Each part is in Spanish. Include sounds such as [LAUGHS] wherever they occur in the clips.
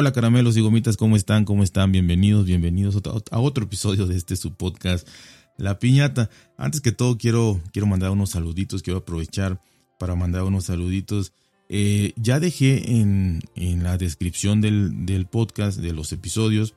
Hola caramelos y gomitas, ¿cómo están? ¿Cómo están? Bienvenidos, bienvenidos a otro episodio de este su podcast, La Piñata. Antes que todo quiero, quiero mandar unos saluditos, quiero aprovechar para mandar unos saluditos. Eh, ya dejé en, la descripción del, podcast, de los episodios,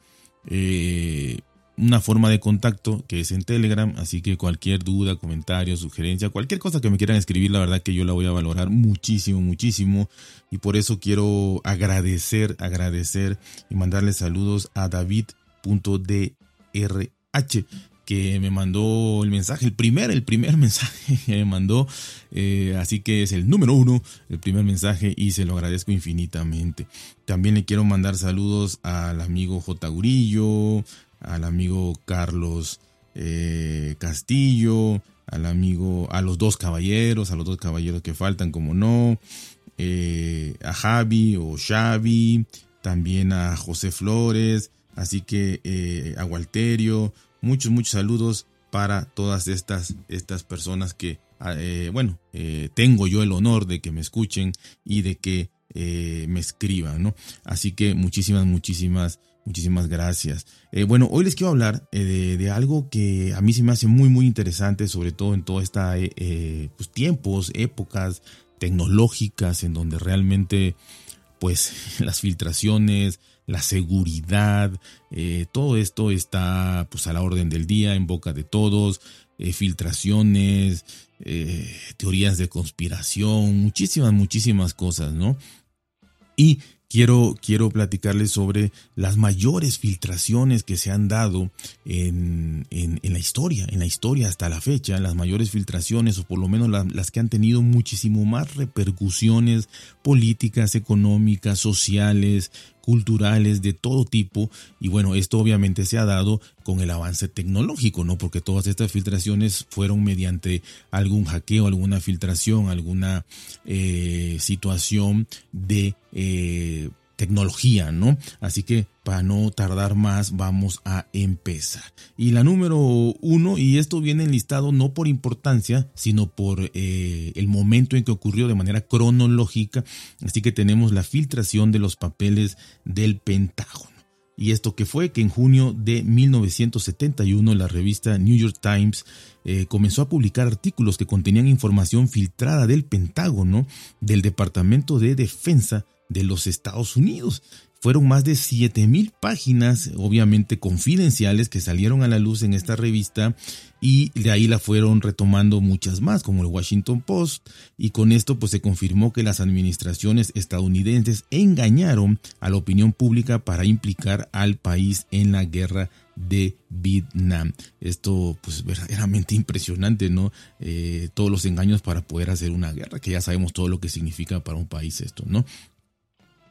eh, una forma de contacto que es en Telegram, así que cualquier duda, comentario, sugerencia, cualquier cosa que me quieran escribir, la verdad que yo la voy a valorar muchísimo, muchísimo y por eso quiero agradecer, agradecer y mandarle saludos a david.drh que me mandó el mensaje, el primer, el primer [LAUGHS] mensaje que me mandó, eh, así que es el número uno, el primer mensaje y se lo agradezco infinitamente. También le quiero mandar saludos al amigo J. Gurillo, al amigo Carlos eh, Castillo, al amigo, a los dos caballeros, a los dos caballeros que faltan, como no, eh, a Javi o Xavi, también a José Flores, así que eh, a Walterio, muchos, muchos saludos para todas estas, estas personas que, ah, bueno, tengo yo el honor de que me escuchen y de que me escriban, ¿no? Así que muchísimas, muchísimas Muchísimas gracias. Eh, bueno, hoy les quiero hablar eh, de, algo que a mí se me hace muy, muy interesante, sobre todo en toda esta eh, pues, tiempos, épocas tecnológicas, en donde realmente, pues, [LAUGHS] las filtraciones, la seguridad, todo esto está, pues, a la orden del día, en boca de todos, filtraciones, teorías de conspiración, muchísimas, muchísimas cosas, ¿no? Y quiero, quiero platicarles sobre las mayores filtraciones que se han dado en, la historia, en la historia hasta la fecha, las mayores filtraciones o por lo menos las que han tenido muchísimo más repercusiones políticas, económicas, sociales, culturales de todo tipo y bueno, esto obviamente se ha dado con el avance tecnológico, ¿no? Porque todas estas filtraciones fueron mediante algún hackeo, alguna filtración, alguna eh, situación de eh, tecnología, ¿no? Así que para no tardar más, vamos a empezar. Y la número uno, y esto viene enlistado no por importancia, sino por eh, el momento en que ocurrió de manera cronológica. Así que tenemos la filtración de los papeles del Pentágono. Y esto que fue que en junio de 1971 la revista New York Times eh, comenzó a publicar artículos que contenían información filtrada del Pentágono, del Departamento de Defensa de los Estados Unidos. Fueron más de 7000 páginas, obviamente confidenciales, que salieron a la luz en esta revista y de ahí la fueron retomando muchas más, como el Washington Post, y con esto pues se confirmó que las administraciones estadounidenses engañaron a la opinión pública para implicar al país en la guerra de Vietnam. Esto pues verdaderamente [LAUGHS] impresionante, ¿no? Eh, todos los engaños para poder hacer una guerra, que ya sabemos todo lo que significa para un país esto, ¿no?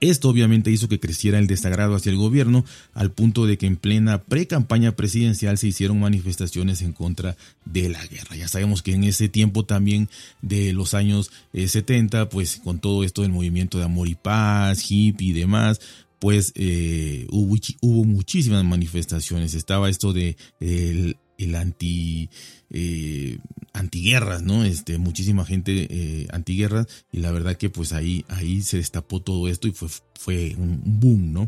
Esto obviamente hizo que creciera el desagrado hacia el gobierno al punto de que en plena pre-campaña presidencial se hicieron manifestaciones en contra de la guerra. Ya sabemos que en ese tiempo también de los años 70, eh, pues con todo esto del movimiento de amor y paz, hippie y demás, pues eh, hubo, hubo, muchísimas manifestaciones. Estaba esto de el, el anti eh, antiguerras, ¿no? Este, muchísima gente eh, antiguerras y la verdad que pues ahí, ahí se destapó todo esto y fue, fue un boom, ¿no?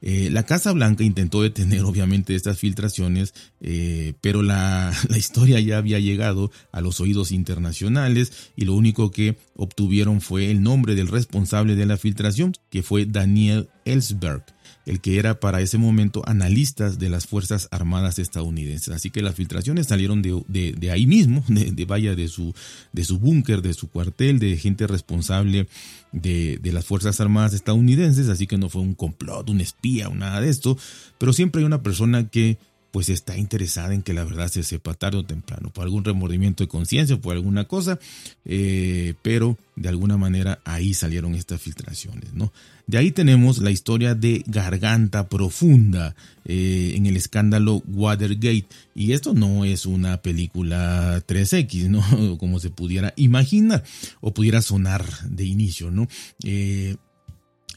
Eh, la Casa Blanca intentó detener [LAUGHS] obviamente estas filtraciones, eh, pero la, [LAUGHS] la, historia ya había llegado a los oídos internacionales y lo único que obtuvieron fue el nombre del responsable de la filtración, que fue Daniel Ellsberg el que era para ese momento analista de las Fuerzas Armadas estadounidenses. Así que las filtraciones salieron de, de, ahí mismo, [LAUGHS] de, vaya de su, de su búnker, de su cuartel, de gente responsable de, las Fuerzas Armadas estadounidenses, así que no fue un complot, un espía o nada de esto, pero siempre hay una persona que pues está interesada en que la verdad se sepa tarde o temprano, por algún remordimiento de conciencia, por alguna cosa, eh, pero de alguna manera ahí salieron estas filtraciones, ¿no? De ahí tenemos la historia de Garganta Profunda eh, en el escándalo Watergate, y esto no es una película 3X, ¿no? [LAUGHS] Como se pudiera imaginar o pudiera sonar de inicio, ¿no? Eh,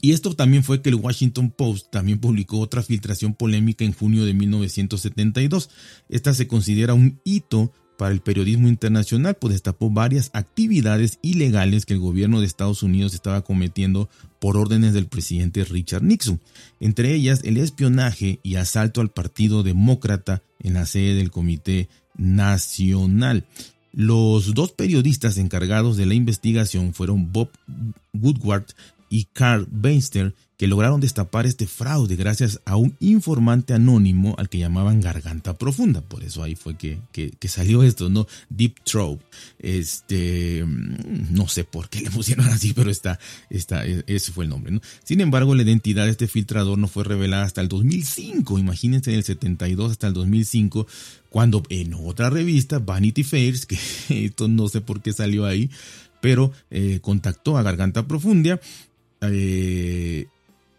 y esto también fue que el Washington Post también publicó otra filtración polémica en junio de 1972. Esta se considera un hito para el periodismo internacional, pues destapó varias actividades ilegales que el gobierno de Estados Unidos estaba cometiendo por órdenes del presidente Richard Nixon, entre ellas el espionaje y asalto al Partido Demócrata en la sede del Comité Nacional. Los dos periodistas encargados de la investigación fueron Bob Woodward y Carl Beinster, que lograron destapar este fraude gracias a un informante anónimo al que llamaban Garganta Profunda. Por eso ahí fue que, salió esto, ¿no? Deep Throat. Este, mm, no sé por qué le pusieron así, pero está, está, e, ese fue el nombre, ¿no? Sin embargo, la identidad de este filtrador no fue revelada hasta el 2005. Imagínense, del 72 hasta el 2005, cuando en otra revista, Vanity Fairs, que [LAUGHS] esto no sé por qué salió ahí, pero eh, contactó a Garganta Profunda eh,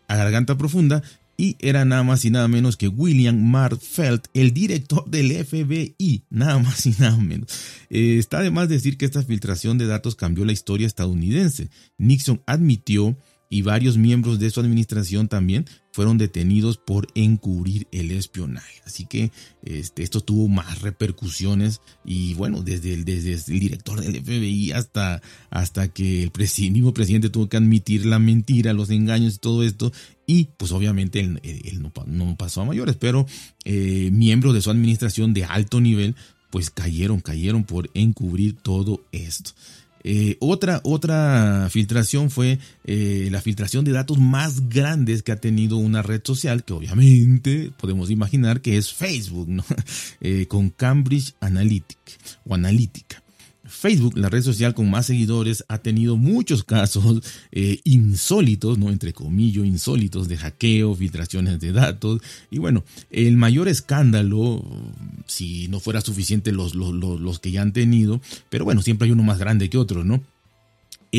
a Garganta Profunda y era nada más y nada menos que William Marfeld, el director del FBI, nada más y nada menos. Eh, está de más decir que esta filtración de datos cambió la historia estadounidense. Nixon admitió y varios miembros de su administración también fueron detenidos por encubrir el espionaje. Así que este, esto tuvo más repercusiones y bueno, desde el, desde el director del FBI hasta, hasta que el mismo presidente tuvo que admitir la mentira, los engaños y todo esto. Y pues obviamente él, no, pasó a mayores, pero eh, miembros de su administración de alto nivel pues cayeron, cayeron por encubrir todo esto. Eh, otra, otra filtración fue eh, la filtración de datos más grandes que ha tenido una red social, que obviamente podemos imaginar que es Facebook, [LAUGHS] eh, con Cambridge Analytica o Analytica. Facebook, la red social con más seguidores, ha tenido muchos casos eh, insólitos, ¿no? Entre comillas, insólitos de hackeo, filtraciones de datos. Y bueno, el mayor escándalo, si no fuera suficiente los, los, los que ya han tenido, pero bueno, siempre hay uno más grande que otro, ¿no?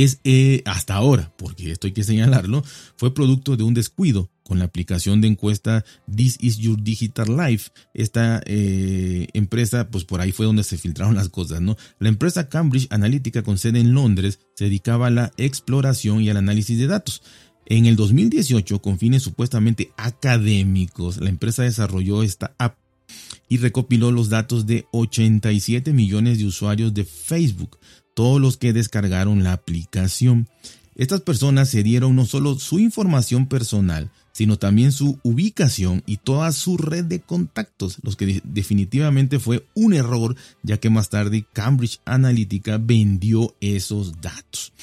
Es eh, hasta ahora, porque esto hay que señalarlo, fue producto de un descuido con la aplicación de encuesta This is Your Digital Life. Esta eh, empresa, pues por ahí fue donde se filtraron las cosas, ¿no? La empresa Cambridge Analytica con sede en Londres se dedicaba a la exploración y al análisis de datos. En el 2018, con fines supuestamente académicos, la empresa desarrolló esta app y recopiló los datos de 87 millones de usuarios de Facebook, todos los que descargaron la aplicación. Estas personas se dieron no solo su información personal, sino también su ubicación y toda su red de contactos, los que definitivamente fue un error, ya que más tarde Cambridge Analytica vendió esos datos.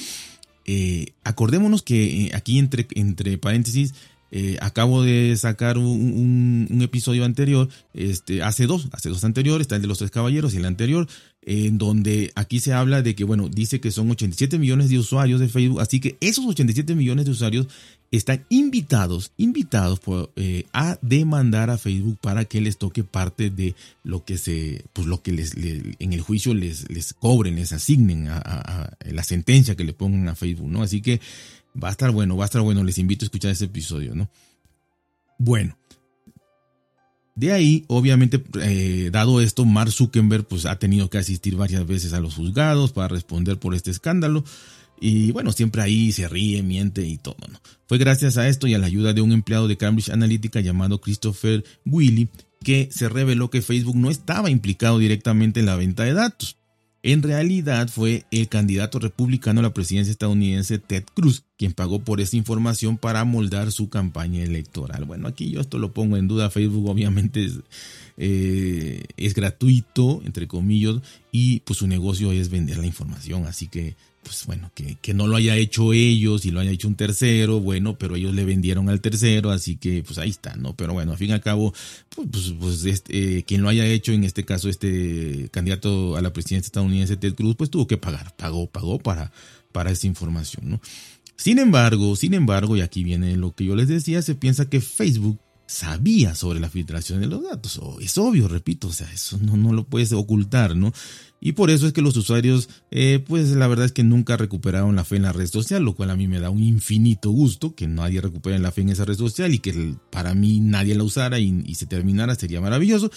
Eh, acordémonos que eh, aquí entre, entre paréntesis, eh, acabo de sacar un, episodio anterior, este, hace dos, hace dos anteriores, está el de los tres caballeros y el anterior, en donde aquí se habla de que, bueno, dice que son 87 millones de usuarios de Facebook, así que esos 87 millones de usuarios están invitados, invitados eh, a demandar a Facebook para que les toque parte de lo que se, pues lo que les, en el juicio les, les cobren, les asignen a, la sentencia que le pongan a Facebook, ¿no? Así que va a estar bueno, va a estar bueno, les invito a escuchar ese episodio, ¿no? Bueno, de ahí, obviamente, eh, dado esto, Mark Zuckerberg pues, ha tenido que asistir varias veces a los juzgados para responder por este escándalo. Y bueno, siempre ahí se ríe, miente y todo, ¿no? Fue gracias a esto y a la ayuda de un empleado de Cambridge Analytica llamado Christopher Willy que se reveló que Facebook no estaba implicado directamente en la venta de datos. En realidad fue el candidato republicano a la presidencia estadounidense Ted Cruz quien pagó por esa información para moldar su campaña electoral. Bueno, aquí yo esto lo pongo en duda. Facebook obviamente es, eh, es gratuito, entre comillas, y pues su negocio es vender la información. Así que pues bueno, que, que, no lo haya hecho ellos y lo haya hecho un tercero, bueno, pero ellos le vendieron al tercero, así que pues ahí está, ¿no? Pero bueno, al fin y al cabo, pues, pues, pues este, eh, quien lo haya hecho, en este caso este candidato a la presidencia estadounidense, Ted Cruz, pues tuvo que pagar, pagó, pagó para, para esa información, ¿no? Sin embargo, sin embargo, y aquí viene lo que yo les decía, se piensa que Facebook sabía sobre la filtración de los datos. Es obvio, repito, o sea, eso no, lo puedes ocultar, ¿no? Y por eso es que los usuarios, eh, pues la verdad es que nunca recuperaron la fe en la red social, lo cual a mí me da un infinito gusto que nadie recupere la fe en esa red social y que para mí nadie la usara y, se terminara, sería maravilloso.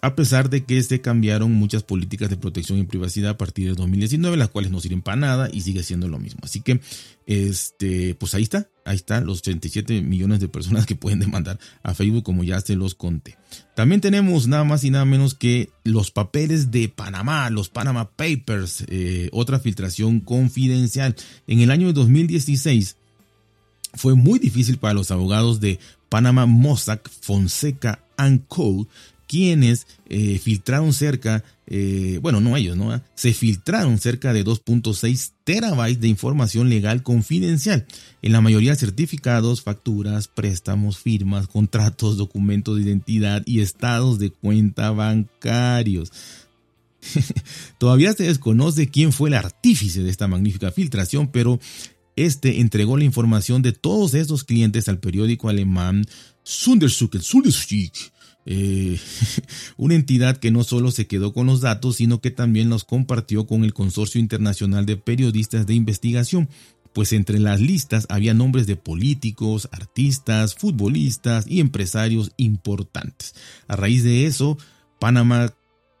A pesar de que se cambiaron muchas políticas de protección y privacidad a partir de 2019, las cuales no sirven para nada y sigue siendo lo mismo. Así que, este, pues ahí está, ahí está, los 87 millones de personas que pueden demandar a Facebook, como ya se los conté. También tenemos nada más y nada menos que los papeles de Panamá, los Panama Papers, eh, otra filtración confidencial. En el año 2016 fue muy difícil para los abogados de Panama Mossack Fonseca Co quienes eh, filtraron cerca, eh, bueno, no ellos, ¿no? Se filtraron cerca de 2.6 terabytes de información legal confidencial, en la mayoría certificados, facturas, préstamos, firmas, contratos, documentos de identidad y estados de cuenta bancarios. [LAUGHS] Todavía se desconoce quién fue el artífice de esta magnífica filtración, pero este entregó la información de todos estos clientes al periódico alemán Sundersuch, eh, [LAUGHS] una entidad que no solo se quedó con los datos, sino que también los compartió con el Consorcio Internacional de Periodistas de Investigación, pues entre las listas había nombres de políticos, artistas, futbolistas y empresarios importantes. A raíz de eso, Panamá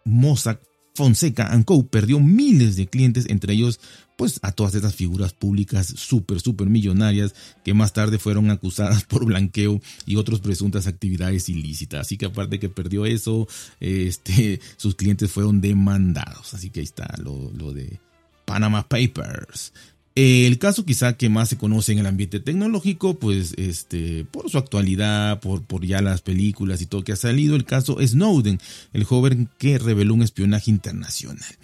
Mossack Fonseca Co. perdió miles de clientes, entre ellos pues a todas estas figuras públicas súper, súper millonarias que más tarde fueron acusadas por blanqueo y otras presuntas actividades ilícitas. Así que aparte que perdió eso, este, sus clientes fueron demandados. Así que ahí está lo, lo de Panama Papers. El caso quizá que más se conoce en el ambiente tecnológico, pues este, por su actualidad, por, por ya las películas y todo que ha salido, el caso Snowden, el joven que reveló un espionaje internacional.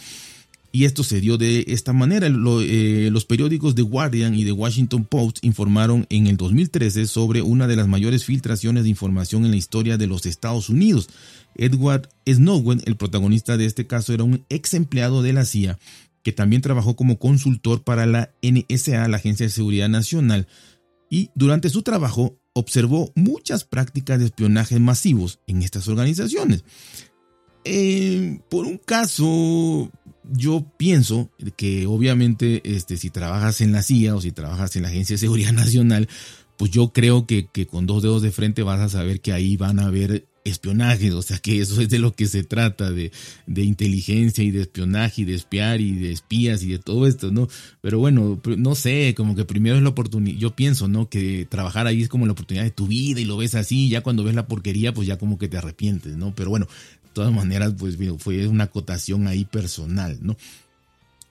Y esto se dio de esta manera. Eh, los periódicos The Guardian y The Washington Post informaron en el 2013 sobre una de las mayores filtraciones de información en la historia de los Estados Unidos. Edward Snowden, el protagonista de este caso, era un ex empleado de la CIA que también trabajó como consultor para la NSA, la Agencia de Seguridad Nacional, y durante su trabajo observó muchas prácticas de espionaje masivos en estas organizaciones. Eh, por un caso, yo pienso que obviamente este, si trabajas en la CIA o si trabajas en la Agencia de Seguridad [LAUGHS] Nacional, pues yo creo que, que con dos dedos de frente vas a saber que ahí van a haber espionaje, o sea que eso es de lo que se trata, de, de, inteligencia y de espionaje y de espiar y de espías y de todo esto, ¿no? Pero bueno, no sé, como que primero es la oportunidad, yo pienso, ¿no? Que trabajar ahí es como la oportunidad de tu vida y lo ves así, ya cuando ves la porquería, pues ya como que te arrepientes, ¿no? Pero bueno, todas maneras, pues fue una acotación ahí personal, ¿no?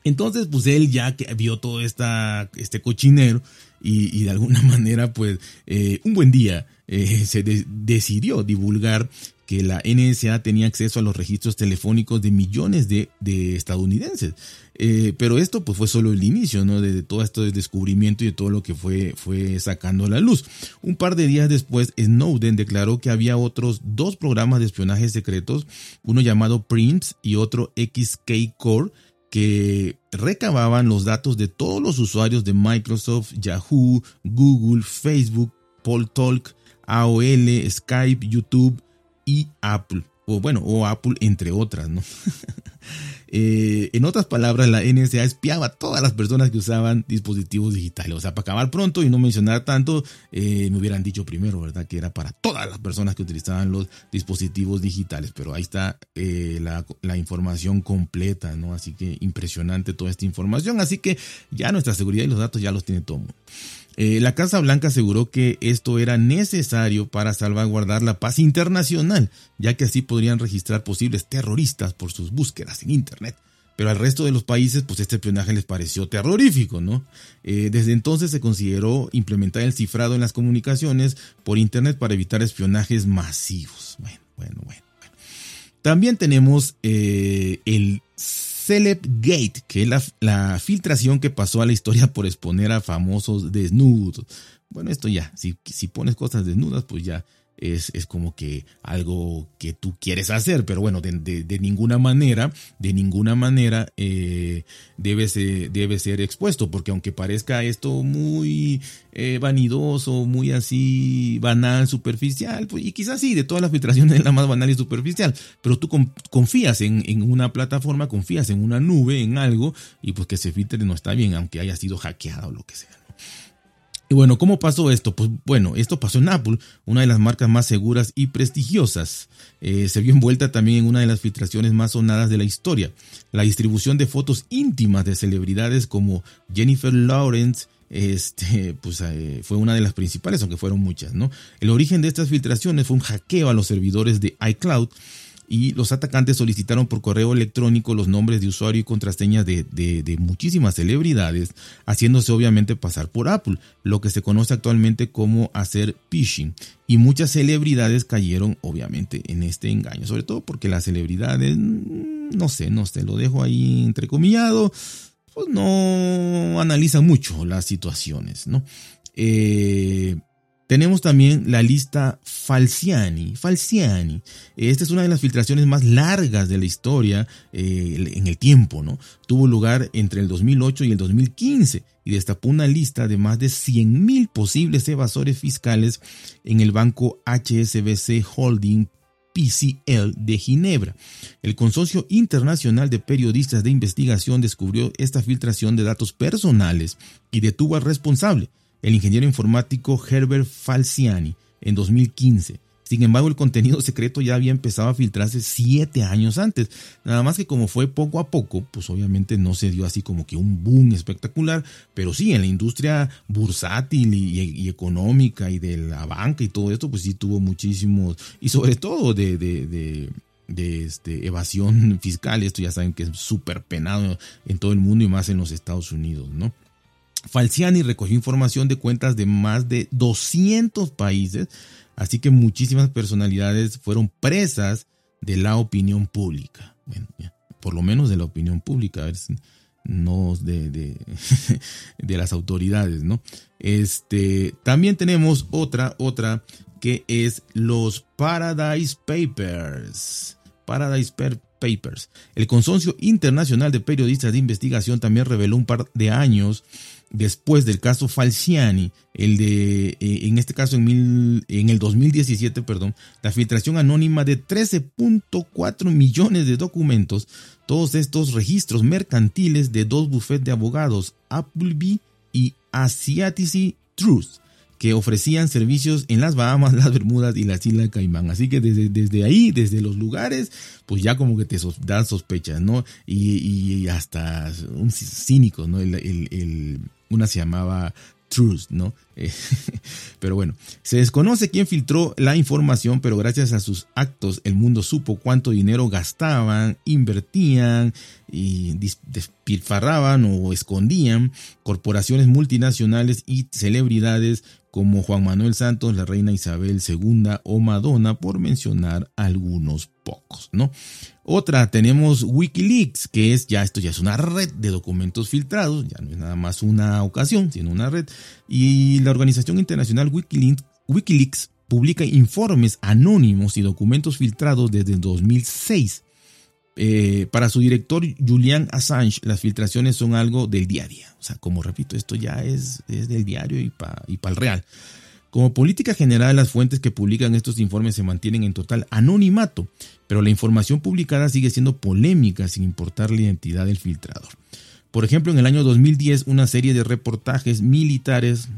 Entonces, pues él ya que vio todo esta, este cochinero y, de alguna [LAUGHS] manera, pues eh, un buen día eh, se decidió divulgar que la NSA tenía acceso a los registros telefónicos de millones de, estadounidenses. Eh, pero esto pues fue solo el inicio ¿no? de, todo esto de descubrimiento y de todo lo que fue, fue sacando a la luz. Un par de días después, Snowden declaró que había otros dos programas de espionaje secretos, uno llamado PRIMS y otro XK Core, que recababan los datos de todos los usuarios de Microsoft, Yahoo, Google, Facebook, Poltalk, AOL, Skype, YouTube y Apple. O bueno, o Apple entre otras, ¿no? [LAUGHS] Eh, en otras palabras, la NSA espiaba a todas las personas que usaban dispositivos digitales. O sea, para acabar pronto y no mencionar tanto, eh, me hubieran dicho primero, ¿verdad? Que era para todas las personas que utilizaban los dispositivos digitales. Pero ahí está eh, la, la, información completa, ¿no? Así que impresionante toda esta información. Así que ya nuestra seguridad y los datos ya los tiene todo el mundo. Eh, la Casa Blanca aseguró que esto era necesario para salvaguardar la paz internacional, ya que así podrían registrar posibles terroristas por sus búsquedas en Internet. Pero al resto de los países, pues este espionaje les pareció terrorífico, ¿no? Eh, desde entonces se consideró implementar el cifrado en las comunicaciones por Internet para evitar espionajes masivos. Bueno, bueno, bueno. También tenemos eh, el Gate, que es la, filtración que pasó a la historia por exponer a famosos desnudos. Bueno, esto ya, si pones cosas desnudas, pues ya es, es, como que algo que tú quieres hacer, pero bueno, de, ninguna manera, de ninguna manera eh, debe, ser, debe ser expuesto, porque aunque parezca esto muy eh, vanidoso, muy así banal, superficial, pues, y quizás sí, de todas las filtraciones [LAUGHS] es la más banal y superficial, pero tú confías en, en, una plataforma, confías en una nube, en algo, y pues que se filtre no está bien, aunque haya sido hackeado o lo que sea. Y bueno, ¿cómo pasó esto? Pues bueno, esto pasó en Apple, una de las marcas más seguras y prestigiosas. Eh, se vio envuelta también en una de las filtraciones más sonadas de la historia, la distribución de fotos íntimas de celebridades como Jennifer Lawrence, este, [LAUGHS] pues eh, fue una de las principales, aunque fueron muchas, ¿no? El origen de estas filtraciones fue un hackeo a los servidores de iCloud y los atacantes solicitaron por correo electrónico los nombres de usuario y contraseñas de, de, muchísimas celebridades, haciéndose obviamente pasar por Apple, lo que se conoce actualmente como hacer phishing. Y muchas celebridades cayeron obviamente en este engaño, sobre todo porque las celebridades, mm, no sé, no sé, lo dejo ahí entrecomillado, pues no analizan mucho las situaciones, ¿no? Eh, tenemos también la lista Falciani. Falciani. Esta es una de las filtraciones más largas de la historia eh, en el tiempo, ¿no? Tuvo lugar entre el 2008 y el 2015 y destapó una lista de más de 100.000 posibles evasores fiscales en el banco HSBC Holding PCL de Ginebra. El Consorcio Internacional de Periodistas de Investigación descubrió esta filtración de datos personales y detuvo al responsable el ingeniero informático Herbert Falciani en 2015. Sin embargo, el contenido secreto ya había empezado a filtrarse siete años antes. Nada más que como fue poco a poco, pues obviamente no se dio así como que un boom espectacular, pero sí, en la industria bursátil y, económica y de la banca y todo esto, pues sí tuvo muchísimos, y sobre todo de, de, de este, evasión [LAUGHS] fiscal. Esto ya saben que es súper penado en todo el mundo y más en los Estados Unidos, ¿no? Falciani recogió información de cuentas de más de 200 países, así que muchísimas personalidades fueron presas de la opinión pública. por lo menos de la opinión pública, no de, [LAUGHS] de, las autoridades, ¿no? Este, también tenemos otra, otra que es los Paradise Papers. Paradise Papers. El Consorcio Internacional de Periodistas de Investigación también reveló un par de años después del caso Falciani, el de, eh, en este caso en, en el 2017, perdón, la filtración anónima de 13.4 millones de documentos, todos estos registros mercantiles de dos bufetes de abogados, Appleby y Asiatici Truth, que ofrecían servicios en las Bahamas, [LAUGHS] las Bermudas y las Islas Caimán. Así que desde, desde ahí, desde los lugares, pues ya como que te dan sospechas, ¿no? Y, hasta un cínico, ¿no? el, una se llamaba Truth, ¿no? Eh, [LAUGHS] pero bueno, se desconoce quién filtró la información, pero gracias a sus actos el mundo supo cuánto dinero gastaban, invertían y despilfarraban o escondían corporaciones multinacionales y celebridades como Juan Manuel Santos, la reina Isabel II o Madonna, por mencionar algunos pocos, ¿no? Otra, tenemos Wikileaks, que es ya esto ya es una red de documentos filtrados, ya no es nada más una ocasión, sino una red. Y la organización internacional Wikileaks, publica informes anónimos y documentos filtrados desde el 2006 eh, para su director Julian Assange, las filtraciones son algo del día a día. O sea, como repito, esto ya es, del diario y para el real. Como política general, las fuentes que publican estos informes se mantienen en total anonimato, pero la información publicada sigue siendo polémica sin importar la identidad del filtrador. Por ejemplo, en el año 2010, una serie de reportajes militares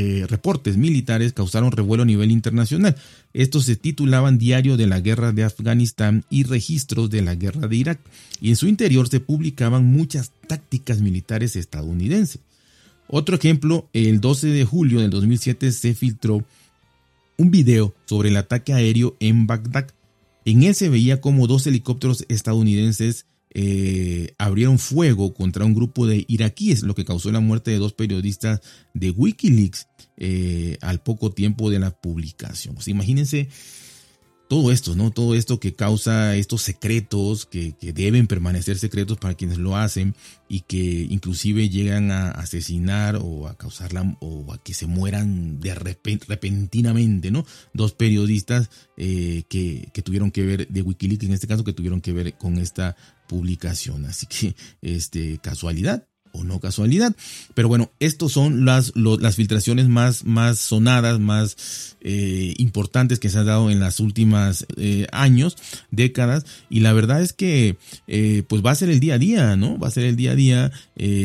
eh, reportes militares causaron revuelo a nivel internacional. Estos se titulaban Diario de la Guerra de Afganistán y Registros de la Guerra de Irak, y en su interior se publicaban muchas tácticas militares estadounidenses. Otro ejemplo, el 12 de julio del 2007 se filtró un video sobre el ataque aéreo en Bagdad. En él se veía como dos helicópteros estadounidenses eh, abrieron fuego contra un grupo de iraquíes, lo que causó la muerte de dos periodistas de Wikileaks eh, al poco tiempo de la publicación. imagínense todo esto, ¿no? Todo esto que causa estos secretos que, deben permanecer secretos para quienes lo hacen y que inclusive llegan a asesinar o a causarla o a que se mueran de repentinamente, ¿no? Dos periodistas eh, que, tuvieron que ver, de Wikileaks en este caso, que tuvieron que ver con esta publicación. Así que, este, casualidad o no casualidad. Pero bueno, estos son las, las filtraciones más, más sonadas, más eh, importantes que se han dado en las últimas eh, años, décadas. Y la verdad es que eh, pues va a ser el día a día, ¿no? Va a ser el día a día.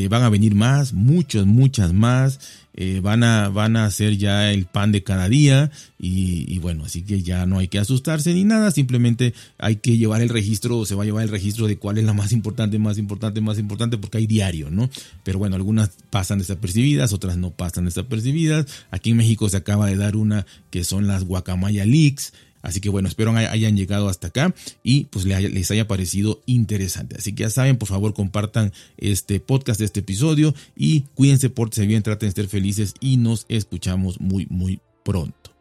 van a venir más, muchas, muchas más. Eh, van, a, van a ser ya el pan de cada día y, bueno, así que ya no hay que asustarse ni nada, simplemente hay que llevar el registro, se va a llevar el registro de cuál es la más importante, más importante, más importante, porque hay diario, ¿no? Pero bueno, algunas pasan desapercibidas, otras no pasan desapercibidas. Aquí en México se acaba de dar una que son las guacamaya leaks. Así que bueno, espero hayan llegado hasta acá y pues les haya parecido interesante. Así que ya saben, por favor compartan este podcast, este episodio y cuídense, pórtense bien, traten de ser felices y nos escuchamos muy, muy pronto.